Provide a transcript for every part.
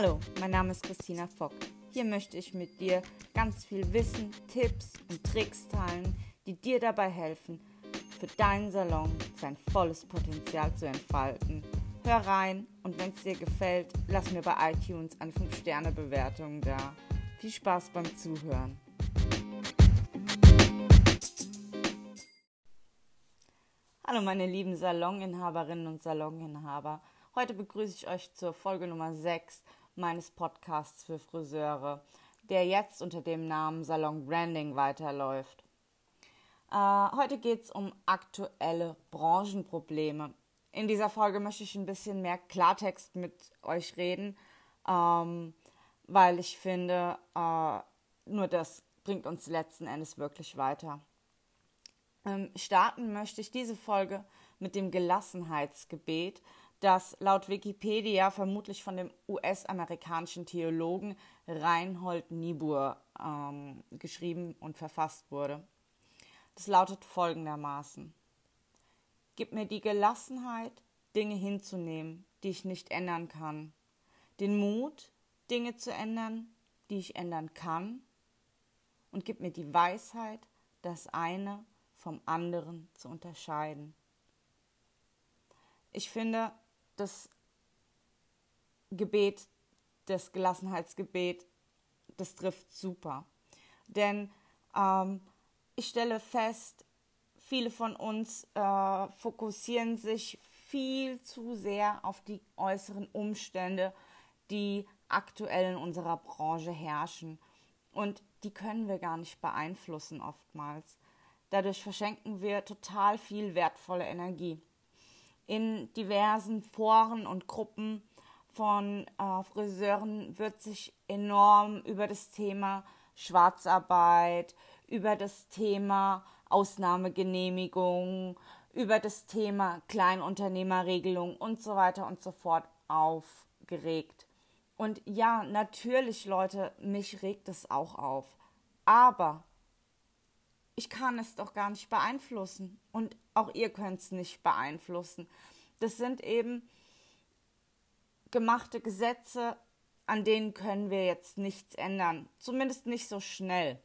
Hallo, mein Name ist Christina Fock. Hier möchte ich mit dir ganz viel Wissen, Tipps und Tricks teilen, die dir dabei helfen, für deinen Salon sein volles Potenzial zu entfalten. Hör rein und wenn es dir gefällt, lass mir bei iTunes eine 5-Sterne-Bewertung da. Viel Spaß beim Zuhören. Hallo meine lieben Saloninhaberinnen und Saloninhaber. Heute begrüße ich euch zur Folge Nummer 6 meines Podcasts für Friseure, der jetzt unter dem Namen Salon Branding weiterläuft. Äh, heute geht es um aktuelle Branchenprobleme. In dieser Folge möchte ich ein bisschen mehr Klartext mit euch reden, ähm, weil ich finde, äh, nur das bringt uns letzten Endes wirklich weiter. Ähm, starten möchte ich diese Folge mit dem Gelassenheitsgebet, das laut Wikipedia vermutlich von dem US-amerikanischen Theologen Reinhold Niebuhr ähm, geschrieben und verfasst wurde. Das lautet folgendermaßen. Gib mir die Gelassenheit, Dinge hinzunehmen, die ich nicht ändern kann, den Mut, Dinge zu ändern, die ich ändern kann, und gib mir die Weisheit, das eine vom anderen zu unterscheiden. Ich finde, das Gebet, das Gelassenheitsgebet, das trifft super. Denn ähm, ich stelle fest, viele von uns äh, fokussieren sich viel zu sehr auf die äußeren Umstände, die aktuell in unserer Branche herrschen. Und die können wir gar nicht beeinflussen oftmals. Dadurch verschenken wir total viel wertvolle Energie in diversen Foren und Gruppen von äh, Friseuren wird sich enorm über das Thema Schwarzarbeit, über das Thema Ausnahmegenehmigung, über das Thema Kleinunternehmerregelung und so weiter und so fort aufgeregt. Und ja, natürlich, Leute, mich regt es auch auf. Aber ich kann es doch gar nicht beeinflussen und auch ihr könnt es nicht beeinflussen. Das sind eben gemachte Gesetze, an denen können wir jetzt nichts ändern, zumindest nicht so schnell.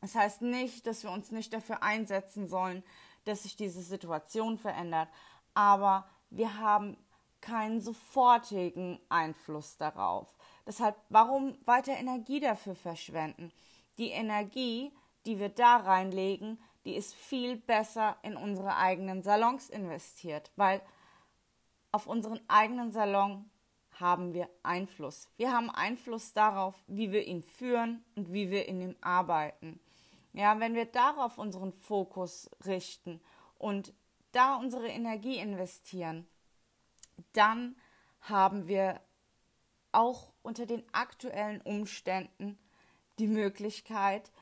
Das heißt nicht, dass wir uns nicht dafür einsetzen sollen, dass sich diese Situation verändert, aber wir haben keinen sofortigen Einfluss darauf. Deshalb, warum weiter Energie dafür verschwenden? Die Energie, die wir da reinlegen, die ist viel besser in unsere eigenen Salons investiert, weil auf unseren eigenen Salon haben wir Einfluss. Wir haben Einfluss darauf, wie wir ihn führen und wie wir in ihm arbeiten. Ja, wenn wir darauf unseren Fokus richten und da unsere Energie investieren, dann haben wir auch unter den aktuellen Umständen die Möglichkeit,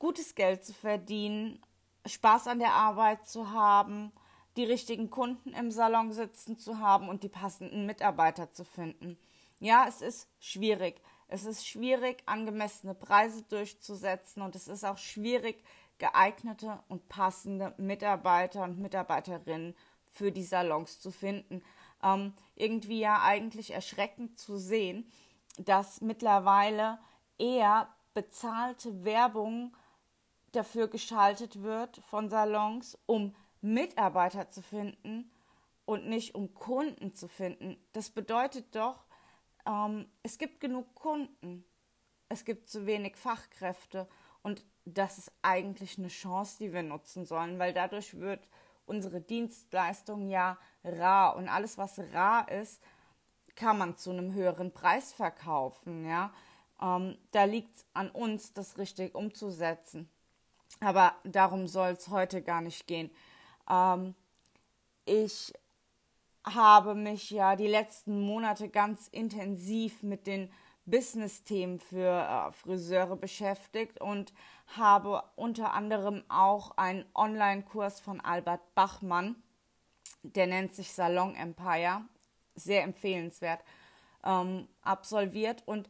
gutes Geld zu verdienen, Spaß an der Arbeit zu haben, die richtigen Kunden im Salon sitzen zu haben und die passenden Mitarbeiter zu finden. Ja, es ist schwierig. Es ist schwierig, angemessene Preise durchzusetzen und es ist auch schwierig, geeignete und passende Mitarbeiter und Mitarbeiterinnen für die Salons zu finden. Ähm, irgendwie ja eigentlich erschreckend zu sehen, dass mittlerweile eher bezahlte Werbung dafür geschaltet wird von Salons, um Mitarbeiter zu finden und nicht um Kunden zu finden. Das bedeutet doch, ähm, es gibt genug Kunden, es gibt zu wenig Fachkräfte und das ist eigentlich eine Chance, die wir nutzen sollen, weil dadurch wird unsere Dienstleistung ja rar und alles, was rar ist, kann man zu einem höheren Preis verkaufen. Ja, ähm, da liegt es an uns, das richtig umzusetzen. Aber darum soll es heute gar nicht gehen. Ähm, ich habe mich ja die letzten Monate ganz intensiv mit den Business-Themen für äh, Friseure beschäftigt und habe unter anderem auch einen Online-Kurs von Albert Bachmann, der nennt sich Salon Empire, sehr empfehlenswert, ähm, absolviert. Und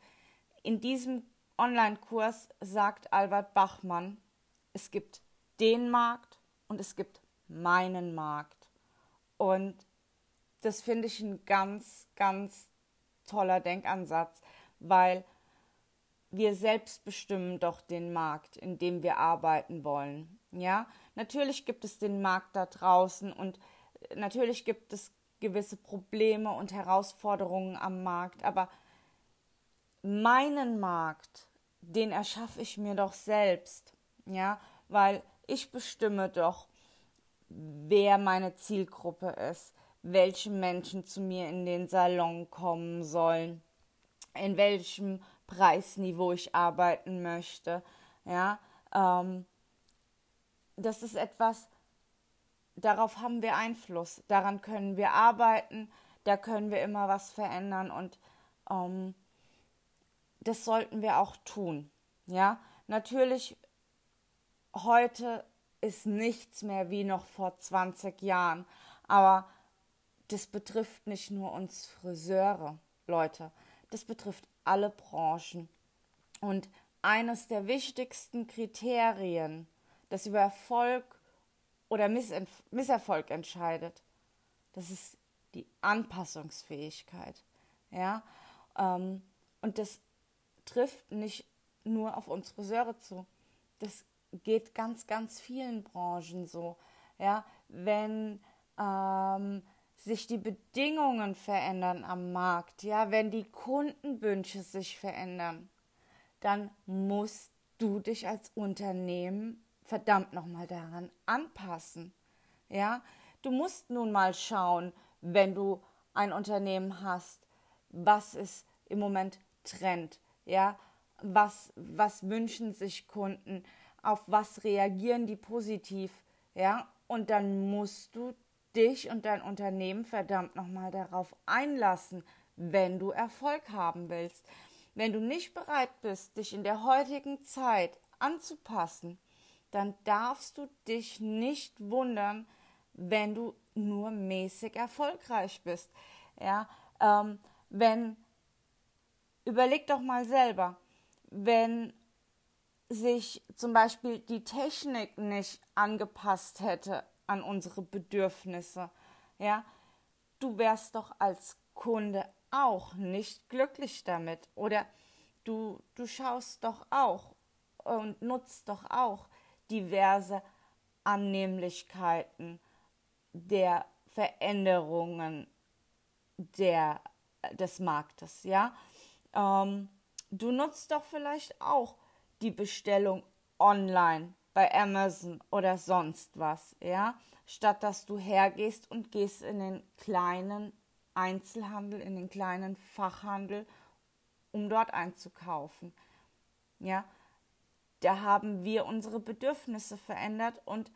in diesem Online-Kurs sagt Albert Bachmann, es gibt den Markt und es gibt meinen Markt. Und das finde ich einen ganz, ganz toller Denkansatz, weil wir selbst bestimmen doch den Markt, in dem wir arbeiten wollen. Ja, natürlich gibt es den Markt da draußen und natürlich gibt es gewisse Probleme und Herausforderungen am Markt, aber meinen Markt, den erschaffe ich mir doch selbst. Ja, weil ich bestimme doch, wer meine Zielgruppe ist, welche Menschen zu mir in den Salon kommen sollen, in welchem Preisniveau ich arbeiten möchte. Ja, ähm, das ist etwas, darauf haben wir Einfluss, daran können wir arbeiten, da können wir immer was verändern und ähm, das sollten wir auch tun. Ja, natürlich heute ist nichts mehr wie noch vor 20 Jahren, aber das betrifft nicht nur uns Friseure, Leute, das betrifft alle Branchen. Und eines der wichtigsten Kriterien, das über Erfolg oder Misserfolg entscheidet, das ist die Anpassungsfähigkeit. Ja? Ähm, und das trifft nicht nur auf uns Friseure zu. Das geht ganz, ganz vielen Branchen so. Ja, wenn ähm, sich die Bedingungen verändern am Markt, ja, wenn die Kundenwünsche sich verändern, dann musst du dich als Unternehmen verdammt nochmal daran anpassen. Ja, du musst nun mal schauen, wenn du ein Unternehmen hast, was ist im Moment Trend, ja, was, was wünschen sich Kunden, auf was reagieren die positiv, ja, und dann musst du dich und dein Unternehmen verdammt nochmal darauf einlassen, wenn du Erfolg haben willst. Wenn du nicht bereit bist, dich in der heutigen Zeit anzupassen, dann darfst du dich nicht wundern, wenn du nur mäßig erfolgreich bist. Ja, ähm, wenn überleg doch mal selber, wenn sich zum Beispiel die Technik nicht angepasst hätte an unsere Bedürfnisse, ja, du wärst doch als Kunde auch nicht glücklich damit oder du, du schaust doch auch und nutzt doch auch diverse Annehmlichkeiten der Veränderungen der, des Marktes, ja. Ähm, du nutzt doch vielleicht auch die Bestellung online bei Amazon oder sonst was, ja, statt dass du hergehst und gehst in den kleinen Einzelhandel, in den kleinen Fachhandel, um dort einzukaufen. Ja, da haben wir unsere Bedürfnisse verändert und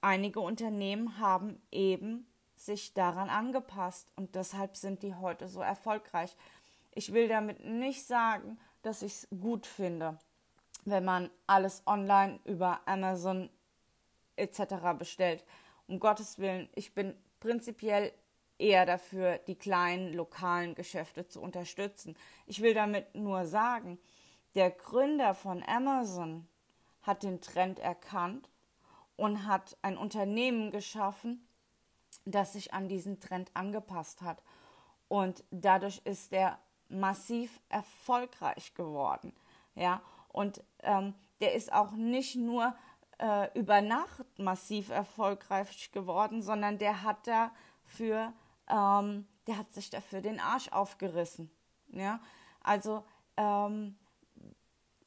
einige Unternehmen haben eben sich daran angepasst und deshalb sind die heute so erfolgreich. Ich will damit nicht sagen, dass ich es gut finde, wenn man alles online über Amazon etc. bestellt. Um Gottes Willen, ich bin prinzipiell eher dafür, die kleinen lokalen Geschäfte zu unterstützen. Ich will damit nur sagen, der Gründer von Amazon hat den Trend erkannt und hat ein Unternehmen geschaffen, das sich an diesen Trend angepasst hat. Und dadurch ist er massiv erfolgreich geworden. Ja, und ähm, der ist auch nicht nur äh, über Nacht massiv erfolgreich geworden, sondern der hat dafür, ähm, der hat sich dafür den Arsch aufgerissen. Ja, also ähm,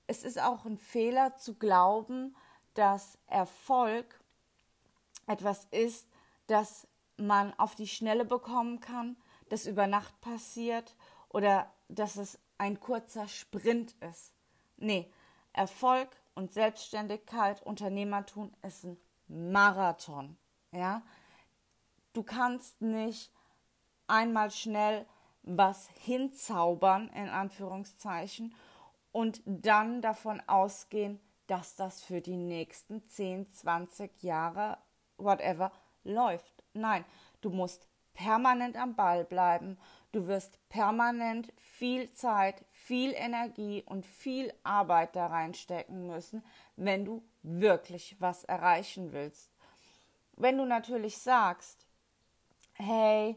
es ist auch ein Fehler zu glauben, dass Erfolg etwas ist, das man auf die Schnelle bekommen kann, das über Nacht passiert oder dass es ein kurzer Sprint ist. Nee, Erfolg und Selbstständigkeit, Unternehmertum ist ein Marathon. Ja? Du kannst nicht einmal schnell was hinzaubern, in Anführungszeichen, und dann davon ausgehen, dass das für die nächsten 10, 20 Jahre, whatever, läuft. Nein, du musst permanent am Ball bleiben Du wirst permanent viel Zeit, viel Energie und viel Arbeit da reinstecken müssen, wenn du wirklich was erreichen willst. Wenn du natürlich sagst, hey,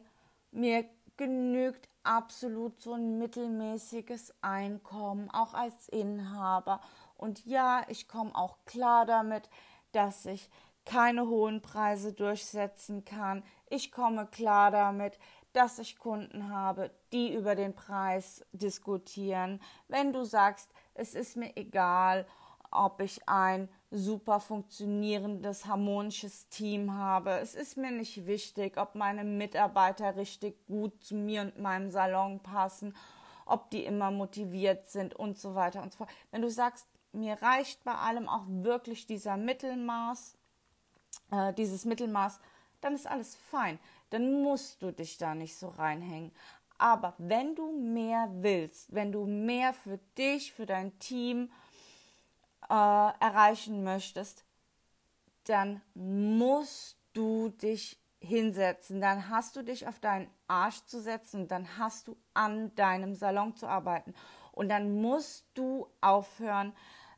mir genügt absolut so ein mittelmäßiges Einkommen, auch als Inhaber. Und ja, ich komme auch klar damit, dass ich keine hohen Preise durchsetzen kann. Ich komme klar damit, dass ich Kunden habe, die über den Preis diskutieren. Wenn du sagst, es ist mir egal, ob ich ein super funktionierendes, harmonisches Team habe. Es ist mir nicht wichtig, ob meine Mitarbeiter richtig gut zu mir und meinem Salon passen, ob die immer motiviert sind und so weiter und so fort. Wenn du sagst, mir reicht bei allem auch wirklich dieser Mittelmaß, äh, dieses Mittelmaß, dann ist alles fein. Dann musst du dich da nicht so reinhängen. Aber wenn du mehr willst, wenn du mehr für dich, für dein Team äh, erreichen möchtest, dann musst du dich hinsetzen, dann hast du dich auf deinen Arsch zu setzen, dann hast du an deinem Salon zu arbeiten und dann musst du aufhören,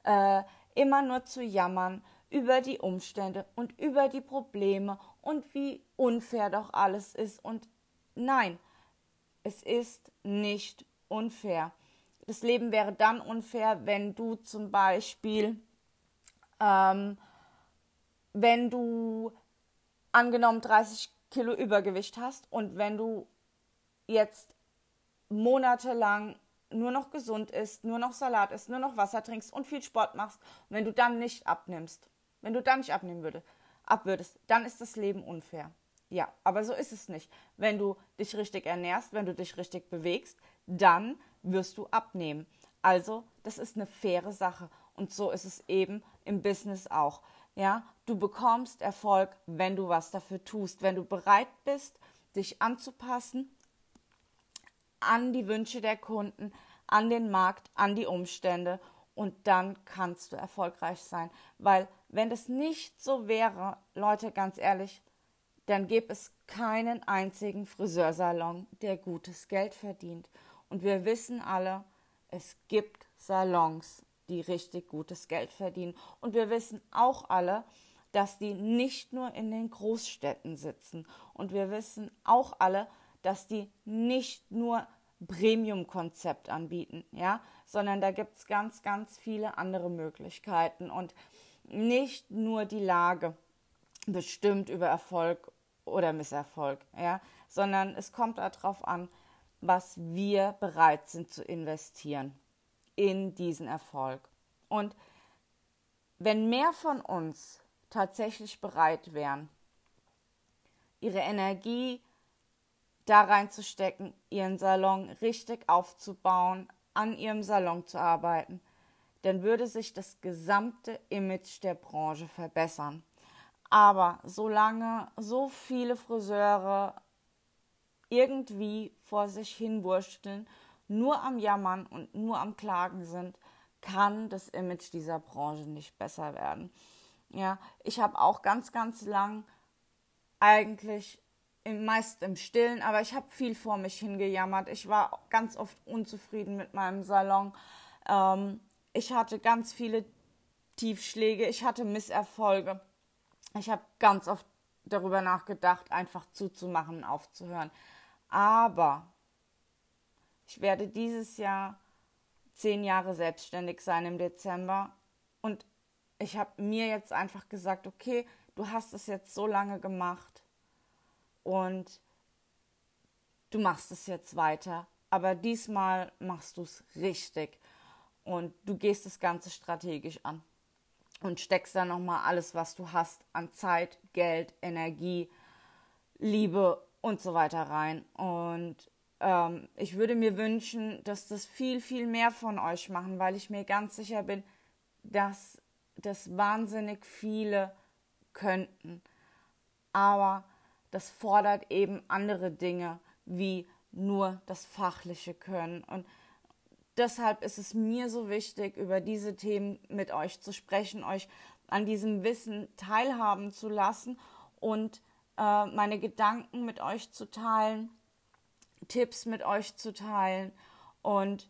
äh, immer nur zu jammern über die Umstände und über die Probleme und wie unfair doch alles ist. Und nein, es ist nicht unfair. Das Leben wäre dann unfair, wenn du zum Beispiel, ähm, wenn du angenommen 30 Kilo Übergewicht hast und wenn du jetzt monatelang nur noch gesund isst, nur noch Salat isst, nur noch Wasser trinkst und viel Sport machst, wenn du dann nicht abnimmst, wenn du dann nicht abnehmen würdest, abwürdest, dann ist das Leben unfair. Ja, aber so ist es nicht. Wenn du dich richtig ernährst, wenn du dich richtig bewegst, dann wirst du abnehmen. Also, das ist eine faire Sache. Und so ist es eben im Business auch. Ja, du bekommst Erfolg, wenn du was dafür tust, wenn du bereit bist, dich anzupassen an die Wünsche der Kunden, an den Markt, an die Umstände und dann kannst du erfolgreich sein. Weil wenn das nicht so wäre, Leute, ganz ehrlich, dann gäbe es keinen einzigen Friseursalon, der gutes Geld verdient. Und wir wissen alle, es gibt Salons, die richtig gutes Geld verdienen. Und wir wissen auch alle, dass die nicht nur in den Großstädten sitzen. Und wir wissen auch alle, dass die nicht nur Premium-Konzept anbieten, ja, sondern da gibt es ganz, ganz viele andere Möglichkeiten und nicht nur die Lage bestimmt über Erfolg oder Misserfolg, ja, sondern es kommt darauf an, was wir bereit sind zu investieren in diesen Erfolg. Und wenn mehr von uns tatsächlich bereit wären, ihre Energie da reinzustecken, ihren Salon richtig aufzubauen, an ihrem Salon zu arbeiten, dann würde sich das gesamte Image der Branche verbessern. Aber solange so viele Friseure irgendwie vor sich hinwursteln, nur am Jammern und nur am Klagen sind, kann das Image dieser Branche nicht besser werden. Ja, ich habe auch ganz, ganz lang eigentlich meist im Stillen, aber ich habe viel vor mich hingejammert. Ich war ganz oft unzufrieden mit meinem Salon. Ähm, ich hatte ganz viele Tiefschläge, ich hatte Misserfolge. Ich habe ganz oft darüber nachgedacht, einfach zuzumachen aufzuhören. Aber ich werde dieses Jahr zehn Jahre selbstständig sein im Dezember und ich habe mir jetzt einfach gesagt, okay, du hast es jetzt so lange gemacht und du machst es jetzt weiter, aber diesmal machst du es richtig und du gehst das Ganze strategisch an und steckst da nochmal alles, was du hast an Zeit, Geld, Energie, Liebe und so weiter rein. Und ähm, ich würde mir wünschen, dass das viel, viel mehr von euch machen, weil ich mir ganz sicher bin, dass das wahnsinnig viele könnten. Aber das fordert eben andere Dinge wie nur das fachliche Können. Und deshalb ist es mir so wichtig, über diese Themen mit euch zu sprechen, euch an diesem Wissen teilhaben zu lassen und äh, meine Gedanken mit euch zu teilen, Tipps mit euch zu teilen. Und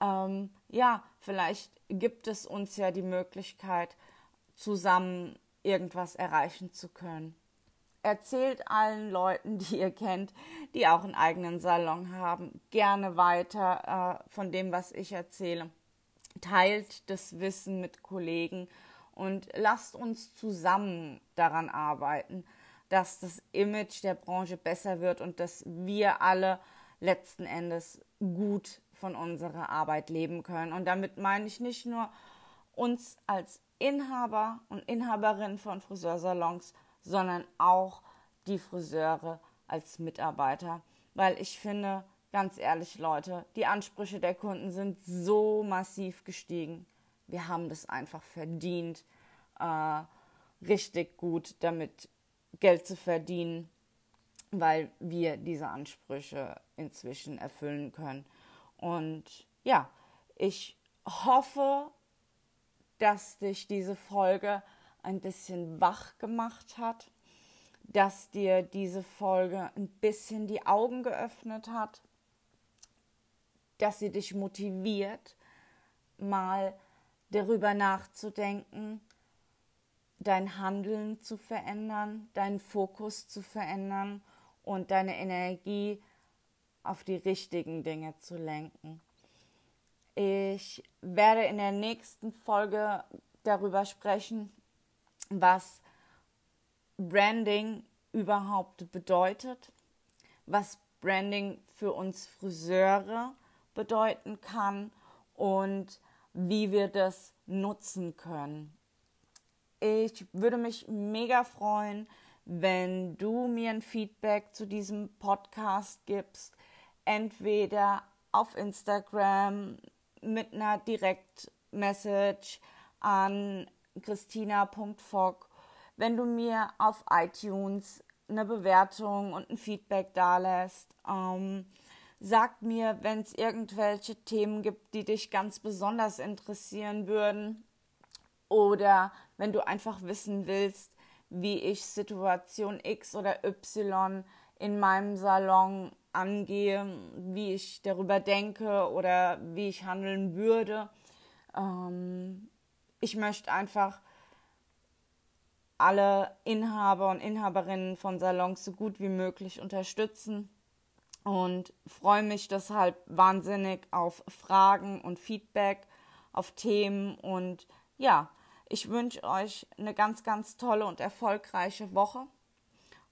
ähm, ja, vielleicht gibt es uns ja die Möglichkeit, zusammen irgendwas erreichen zu können. Erzählt allen Leuten, die ihr kennt, die auch einen eigenen Salon haben, gerne weiter äh, von dem, was ich erzähle. Teilt das Wissen mit Kollegen und lasst uns zusammen daran arbeiten, dass das Image der Branche besser wird und dass wir alle letzten Endes gut von unserer Arbeit leben können. Und damit meine ich nicht nur uns als Inhaber und Inhaberin von Friseursalons, sondern auch die Friseure als Mitarbeiter. Weil ich finde, ganz ehrlich, Leute, die Ansprüche der Kunden sind so massiv gestiegen. Wir haben das einfach verdient, äh, richtig gut damit Geld zu verdienen, weil wir diese Ansprüche inzwischen erfüllen können. Und ja, ich hoffe, dass dich diese Folge ein bisschen wach gemacht hat, dass dir diese Folge ein bisschen die Augen geöffnet hat, dass sie dich motiviert, mal darüber nachzudenken, dein Handeln zu verändern, deinen Fokus zu verändern und deine Energie auf die richtigen Dinge zu lenken. Ich werde in der nächsten Folge darüber sprechen, was Branding überhaupt bedeutet, was Branding für uns Friseure bedeuten kann und wie wir das nutzen können. Ich würde mich mega freuen, wenn du mir ein Feedback zu diesem Podcast gibst, entweder auf Instagram mit einer Direktmessage an christina.fock, wenn du mir auf iTunes eine Bewertung und ein Feedback dalässt. Ähm, sag mir, wenn es irgendwelche Themen gibt, die dich ganz besonders interessieren würden. Oder wenn du einfach wissen willst, wie ich Situation X oder Y in meinem Salon angehe, wie ich darüber denke oder wie ich handeln würde. Ähm, ich möchte einfach alle Inhaber und Inhaberinnen von Salons so gut wie möglich unterstützen und freue mich deshalb wahnsinnig auf Fragen und Feedback, auf Themen und ja, ich wünsche euch eine ganz, ganz tolle und erfolgreiche Woche.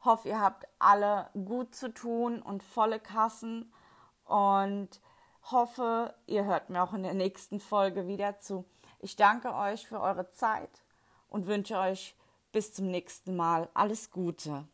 Hoffe, ihr habt alle gut zu tun und volle Kassen und hoffe, ihr hört mir auch in der nächsten Folge wieder zu. Ich danke euch für eure Zeit und wünsche euch bis zum nächsten Mal alles Gute.